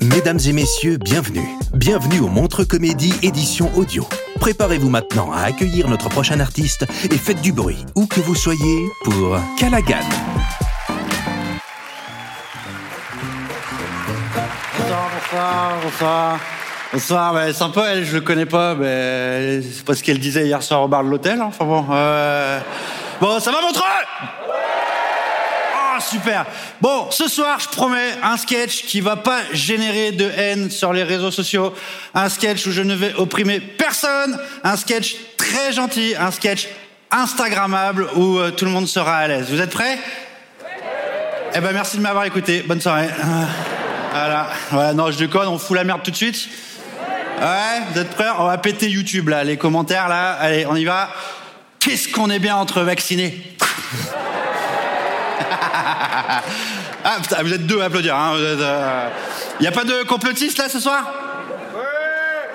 Mesdames et messieurs, bienvenue. Bienvenue au Montre Comédie édition audio. Préparez-vous maintenant à accueillir notre prochain artiste et faites du bruit, où que vous soyez, pour Callaghan. Bonsoir, bonsoir, bonsoir. Bonsoir, ouais, sympa, elle, je le connais pas, mais c'est pas ce qu'elle disait hier soir au bar de l'hôtel, hein, enfin bon. euh, Bon, ça va Montreux Ah, super! Bon, ce soir, je promets un sketch qui va pas générer de haine sur les réseaux sociaux, un sketch où je ne vais opprimer personne, un sketch très gentil, un sketch Instagrammable où euh, tout le monde sera à l'aise. Vous êtes prêts? Eh ben merci de m'avoir écouté, bonne soirée. Euh, Voilà, voilà, non, je déconne, on fout la merde tout de suite Ouais, vous êtes prêts? On va péter YouTube là, les commentaires là. Allez, on y va. Qu'est-ce qu'on est bien entre vaccinés? Ah putain, vous êtes deux à applaudir. Hein. Vous êtes, euh, a pas de complotistes là ce soir?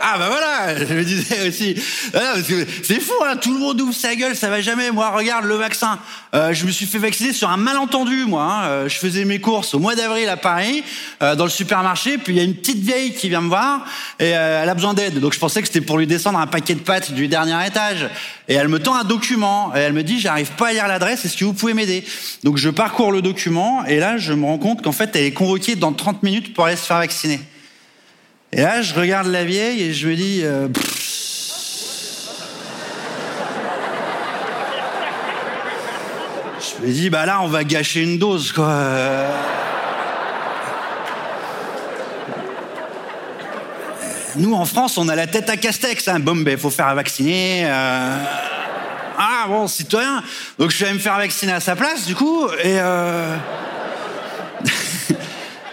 Ah bah voilà, je me disais aussi. Ah, C'est fou, hein, tout le monde ouvre sa gueule, ça va jamais. Moi, regarde le vaccin. Euh, je me suis fait vacciner sur un malentendu, moi. hein. Euh, je faisais mes courses au mois d'avril à Paris, euh, dans le supermarché, puis il y a une petite vieille qui vient me voir et elle a besoin d'aide. Donc je pensais que c'était pour lui descendre un paquet de pâtes du dernier étage. Et elle me tend un document et elle me dit j'arrive pas à lire l'adresse, est-ce que vous pouvez m'aider? Donc je parcours le document et là je me rends compte qu'en fait elle est convoquée dans 30 minutes pour aller se faire vacciner. Et là, je regarde la vieille et je me dis. euh, je me dis, bah là, on va gâcher une dose, quoi. Euh, Nous, en France, on a la tête à castex. Hein. Bon, ben, faut faire vacciner. euh. Ah, bon, citoyen. Donc, je allé me faire vacciner à sa place, du coup. Et. euh,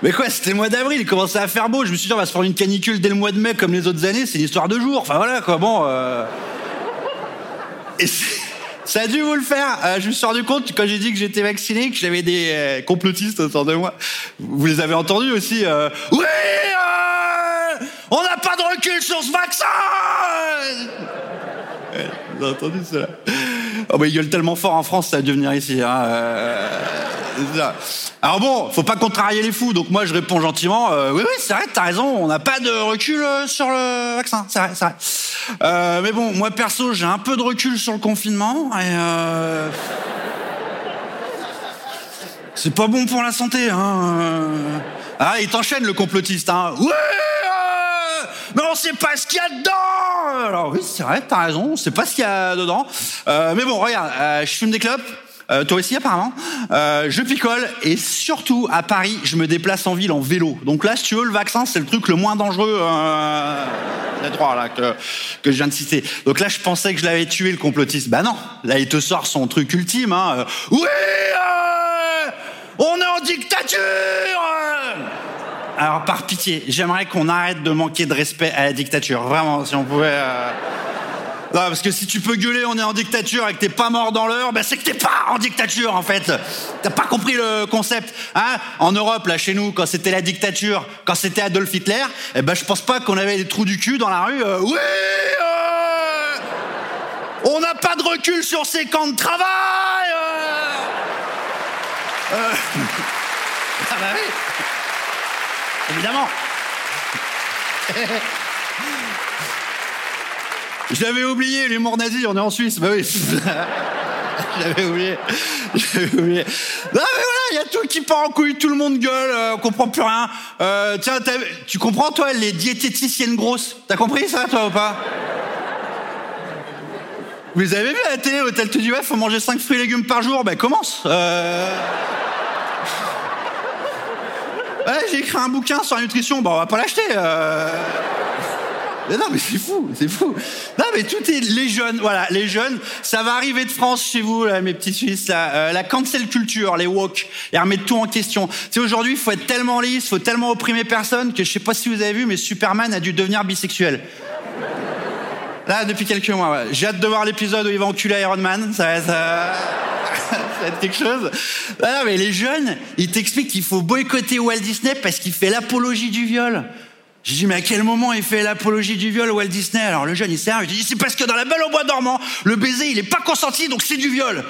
Mais quoi, c'était le mois d'avril, il commençait à faire beau. Je me suis dit, on va se prendre une canicule dès le mois de mai comme les autres années, c'est une histoire de jour. Enfin voilà, quoi, bon. euh. Et ça a dû vous le faire. Euh, je me suis rendu compte quand j'ai dit que j'étais vacciné, que j'avais des euh, complotistes autour de moi. Vous les avez entendus aussi Oui On n'a pas de recul sur ce vaccin Vous avez entendu cela? Oh bah ils gueulent tellement fort en France, ça a dû venir ici. Hein. Euh. Alors bon, faut pas contrarier les fous, donc moi je réponds gentiment. euh, oui, oui, c'est vrai, t'as raison, on n'a pas de recul euh, sur le vaccin, c'est vrai, c'est vrai. Euh, mais bon, moi perso, j'ai un peu de recul sur le confinement et euh, c'est pas bon pour la santé. Hein. Ah, il t'enchaîne le complotiste. Hein. Oui, euh, mais on sait pas ce qu'il y a dedans. Alors oui, c'est vrai, t'as raison, on sait pas ce qu'il y a dedans. Euh, mais bon, regarde, euh, je fume des clopes. Euh, toi aussi apparemment. Euh, je picole et surtout à Paris, je me déplace en ville en vélo. Donc là, si tu veux, le vaccin, c'est le truc le moins dangereux euh, des trois là que, que je viens de citer. Donc là, je pensais que je l'avais tué le complotiste. Bah non, là il te sort son truc ultime. Hein. Euh, Oui, euh, on est en dictature. euh. Alors par pitié, j'aimerais qu'on arrête de manquer de respect à la dictature. Vraiment, si on pouvait. Parce que si tu peux gueuler, on est en dictature et que t'es pas mort dans l'heure, ben c'est que t'es pas en dictature en fait. T'as pas compris le concept, hein? En Europe, là, chez nous, quand c'était la dictature, quand c'était Adolf Hitler, eh ben je pense pas qu'on avait des trous du cul dans la rue. euh, oui, euh, On n'a pas de recul sur ces camps de travail. euh. Ah bah oui. Évidemment. Je l'avais oublié, l'humour nazi, on est en Suisse, bah oui. J'avais oublié. J'avais oublié. Non mais voilà, il y a tout qui part en couille, tout le monde gueule, euh, on comprend plus rien. Euh, tiens, tu comprends toi les diététiciennes grosses? T'as compris ça toi ou pas? Vous avez vu la télé, l'hôtel te dit ouais, faut manger 5 fruits et légumes par jour, ben commence. Euh... J'ai écrit un bouquin sur la nutrition, bon on va pas l'acheter. euh. Non, mais c'est fou, c'est fou. Non, mais tout est les jeunes, voilà, les jeunes, ça va arriver de France chez vous, là, mes petits Suisses, là, euh, la cancel culture, les woke, et remettre tout en question. Tu aujourd'hui, il faut être tellement lisse, faut tellement opprimer personne que je sais pas si vous avez vu, mais Superman a dû devenir bisexuel. Là, depuis quelques mois, ouais. J'ai hâte de voir l'épisode où il va enculer Iron Man. Ça va être, euh, ça va être quelque chose. Ah, mais les jeunes, ils t'expliquent qu'il faut boycotter Walt Disney parce qu'il fait l'apologie du viol. J'ai dit, mais à quel moment il fait l'apologie du viol, Walt Disney? Alors le jeune, il s'énerve, il dit, c'est parce que dans la Belle au bois dormant, le baiser, il est pas consenti, donc c'est du viol.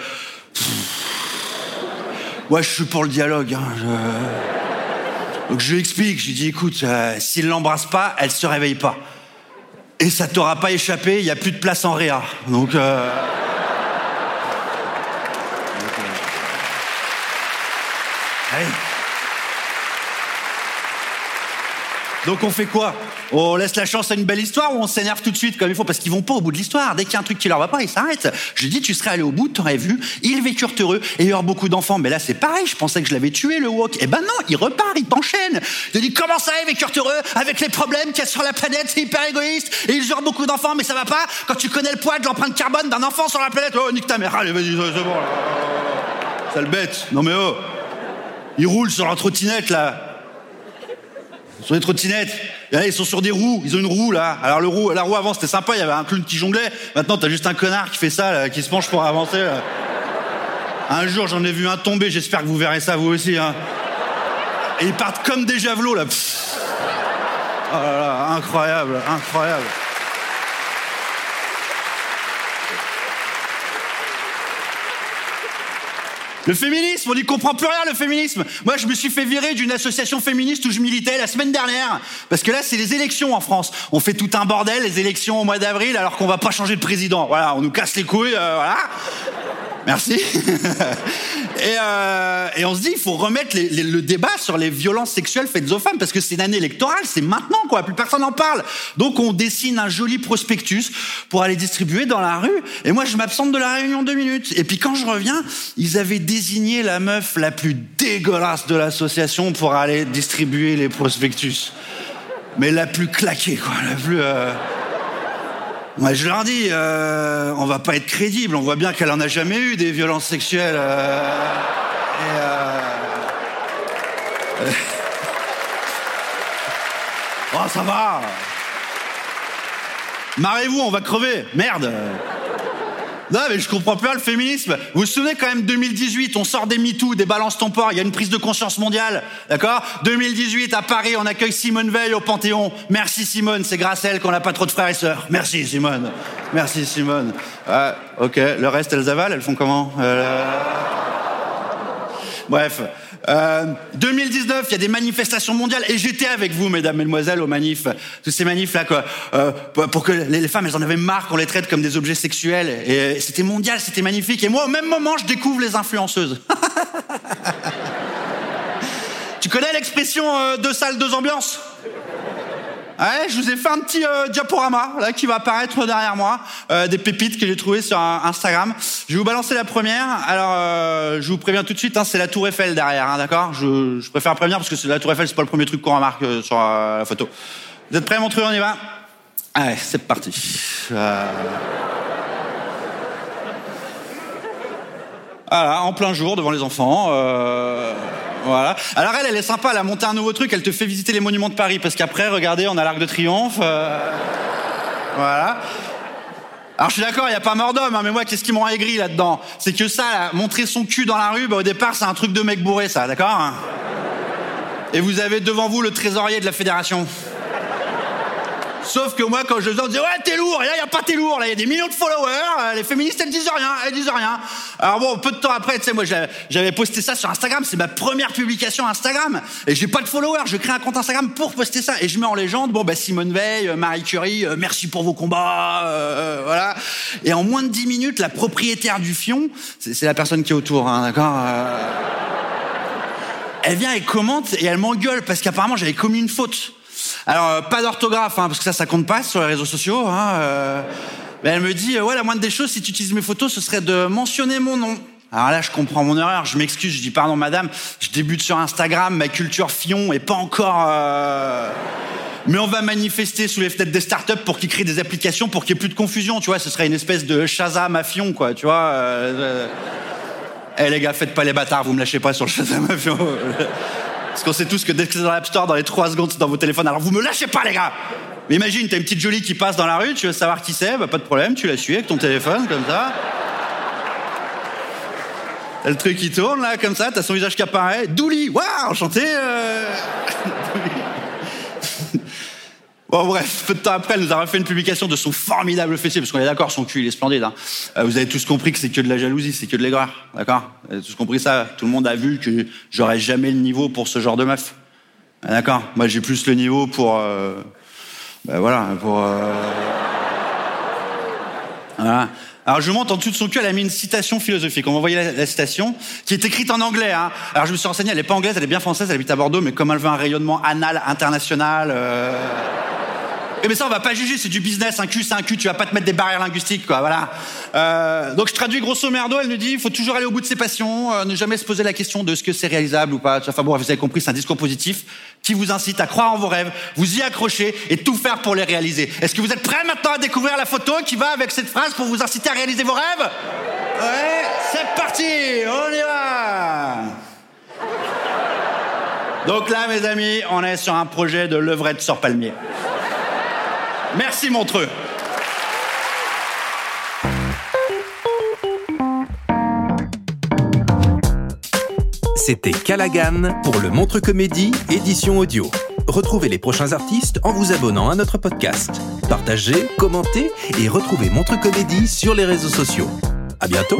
Ouais, je suis pour le dialogue. Hein, Donc je lui explique, je lui dis, écoute, euh, s'il l'embrasse pas, elle se réveille pas. Et ça t'aura pas échappé, il y a plus de place en réa. Donc... euh, Allez. Donc on fait quoi? On laisse la chance à une belle histoire ou on s'énerve tout de suite comme il faut? Parce qu'ils vont pas au bout de l'histoire. Dès qu'il y a un truc qui leur va pas, ils s'arrêtent. Je dis, tu serais allé au bout, t'aurais vu, ils vécurent heureux et il beaucoup d'enfants. Mais là, c'est pareil, je pensais que je l'avais tué, le wok. Eh ben non, il repart, il t'enchaîne. Je dis, comment ça, ils vécurent heureux avec les problèmes qu'il y a sur la planète, c'est hyper égoïste et ils eurent beaucoup d'enfants, mais ça va pas quand tu connais le poids de l'empreinte carbone d'un enfant sur la planète. Oh, nique ta mère, allez, vas-y, c'est bon. Sale bête. Non mais oh, ils roulent sur leur trottinette, là. Sur des trottinettes. Et là, ils sont sur des roues. Ils ont une roue, là. Alors, la roue avant, c'était sympa. Il y avait un clown qui jonglait. Maintenant, t'as juste un connard qui fait ça, qui se penche pour avancer. Un jour, j'en ai vu un tomber. J'espère que vous verrez ça, vous aussi. Hein. Et ils partent comme des javelots, là. Oh là là, incroyable, incroyable. Le féminisme, on n'y comprend plus rien, le féminisme. Moi, je me suis fait virer d'une association féministe où je militais la semaine dernière. Parce que là, c'est les élections en France. On fait tout un bordel, les élections au mois d'avril, alors qu'on va pas changer de président. Voilà, on nous casse les couilles, euh, voilà. Merci. et, euh, et on se dit, il faut remettre le débat sur les violences sexuelles faites aux femmes, parce que c'est une année électorale, c'est maintenant, quoi. Plus personne n'en parle. Donc on dessine un joli prospectus pour aller distribuer dans la rue. Et moi, je m'absente de la réunion deux minutes. Et puis quand je reviens, ils avaient désigné la meuf la plus dégueulasse de l'association pour aller distribuer les prospectus. Mais la plus claquée, quoi. La plus... euh, moi, je leur dis, euh, on va pas être crédible. On voit bien qu'elle en a jamais eu des violences sexuelles. euh, euh, Oh, ça va. Marrez-vous, on va crever. Merde. Non, mais je comprends pas le féminisme. Vous vous souvenez quand même 2018, on sort des MeToo, des balances ton il y a une prise de conscience mondiale, d'accord? 2018, à Paris, on accueille Simone Veil au Panthéon. Merci Simone, c'est grâce à elle qu'on n'a pas trop de frères et sœurs. Merci Simone. Merci Simone. Ah, ok, le reste, elles avalent, elles font comment? Euh, Bref. Euh, 2019, il y a des manifestations mondiales et j'étais avec vous, mesdames, mesdemoiselles, aux manifs. Tous ces manifs là, quoi. Euh, pour que les les femmes, elles en avaient marre qu'on les traite comme des objets sexuels. Et c'était mondial, c'était magnifique. Et moi, au même moment, je découvre les influenceuses. tu connais l'expression euh, deux salles, deux ambiances? Ouais, je vous ai fait un petit euh, diaporama là qui va apparaître derrière moi, euh, des pépites que j'ai trouvées sur Instagram. Je vais vous balancer la première. Alors, euh, je vous préviens tout de suite, hein, c'est la Tour Eiffel derrière, hein, d'accord? Je, préfère prévenir parce que c'est la Tour Eiffel, c'est pas le premier truc qu'on remarque sur la photo. Vous êtes prêts, mon truc On y va? Allez, c'est parti. Voilà, en plein jour devant les enfants. Voilà. Alors elle, elle est sympa, elle a monté un nouveau truc, elle te fait visiter les monuments de Paris, parce qu'après, regardez, on a l'Arc de Triomphe. euh, voilà. Alors je suis d'accord, il n'y a pas mort d'homme, hein, mais moi, qu'est-ce qui m'ont aigri là-dedans? C'est que ça, montrer son cul dans la rue, bah, au départ, c'est un truc de mec bourré, ça, d'accord Et vous avez devant vous le trésorier de la fédération. Sauf que moi, quand je on disais ouais, t'es lourd. Et là, il y a pas t'es lourd. Là, il y a des millions de followers. Euh, Les féministes, elles disent rien. Elles disent rien. Alors bon, peu de temps après, tu sais, moi, j'avais- posté ça sur Instagram. C'est ma première publication Instagram. Et j'ai pas de followers. Je crée un compte Instagram pour poster ça. Et je mets en légende, bon, bah, Simone Veil, euh, Marie Curie, euh, merci pour vos combats. euh, voilà. Et en moins de 10 minutes, la propriétaire du fion, c'est la personne qui est autour, hein, d'accord elle vient et commente et elle m'engueule parce qu'apparemment j'avais commis une faute. Alors euh, pas d'orthographe hein, parce que ça ça compte pas sur les réseaux sociaux. Hein, euh. Mais elle me dit euh, ouais la moindre des choses si tu utilises mes photos ce serait de mentionner mon nom. Alors là je comprends mon erreur, je m'excuse, je dis pardon madame, je débute sur Instagram, ma culture fion est pas encore. euh, Mais on va manifester sous les fenêtres des startups pour qu'ils créent des applications pour qu'il y ait plus de confusion, tu vois. Ce serait une espèce de Shazam à quoi, tu vois. euh. Eh les gars, faites pas les bâtards, vous me lâchez pas sur le Shazam Avion. Parce qu'on sait tous que dès que c'est dans l'App Store, dans les 3 secondes, c'est dans vos téléphones. Alors vous me lâchez pas, les gars Mais imagine, t'as une petite jolie qui passe dans la rue, tu veux savoir qui c'est, bah pas de problème, tu la suis avec ton téléphone, comme ça. T'as le truc qui tourne, là, comme ça, t'as son visage qui apparaît. Douli, waouh, enchanté euh. Bon bref, peu de temps après, elle nous a refait une publication de son formidable fessier, parce qu'on est d'accord, son cul, il est splendide. Hein. Euh, vous avez tous compris que c'est que de la jalousie, c'est que de l'aigreur, d'accord? Vous avez tous compris ça? Tout le monde a vu que j'aurais jamais le niveau pour ce genre de meuf. Ah, D'accord? Moi, j'ai plus le niveau pour... Euh... Ben voilà, pour... Euh... Voilà. Alors je monte en dessous de son cul, elle a mis une citation philosophique. On m'a la, citation, qui est écrite en anglais. Hein. Alors je me suis renseigné, elle est pas anglaise, elle est bien française, elle habite à Bordeaux, mais comme elle veut un rayonnement anal international... Euh... Eh mais ça, on va pas juger, c'est du business. Un cul, c'est un cul. Tu vas pas te mettre des barrières linguistiques, quoi. Voilà. Euh, donc je traduis grosso merdo. Elle nous dit, il faut toujours aller au bout de ses passions, euh, ne jamais se poser la question de ce que c'est réalisable ou pas. Enfin bon, vous avez compris, c'est un discours positif qui vous incite à croire en vos rêves, vous y accrocher et tout faire pour les réaliser. Est-ce que vous êtes prêts maintenant à découvrir la photo qui va avec cette phrase pour vous inciter à réaliser vos rêves? Ouais, c'est parti, on y va. Donc là, mes amis, on est sur un projet de levrette sur palmier. Merci Montreux. C'était Callaghan pour le Montre Comédie, édition audio. Retrouvez les prochains artistes en vous abonnant à notre podcast. Partagez, commentez et retrouvez Montre Comédie sur les réseaux sociaux. À bientôt!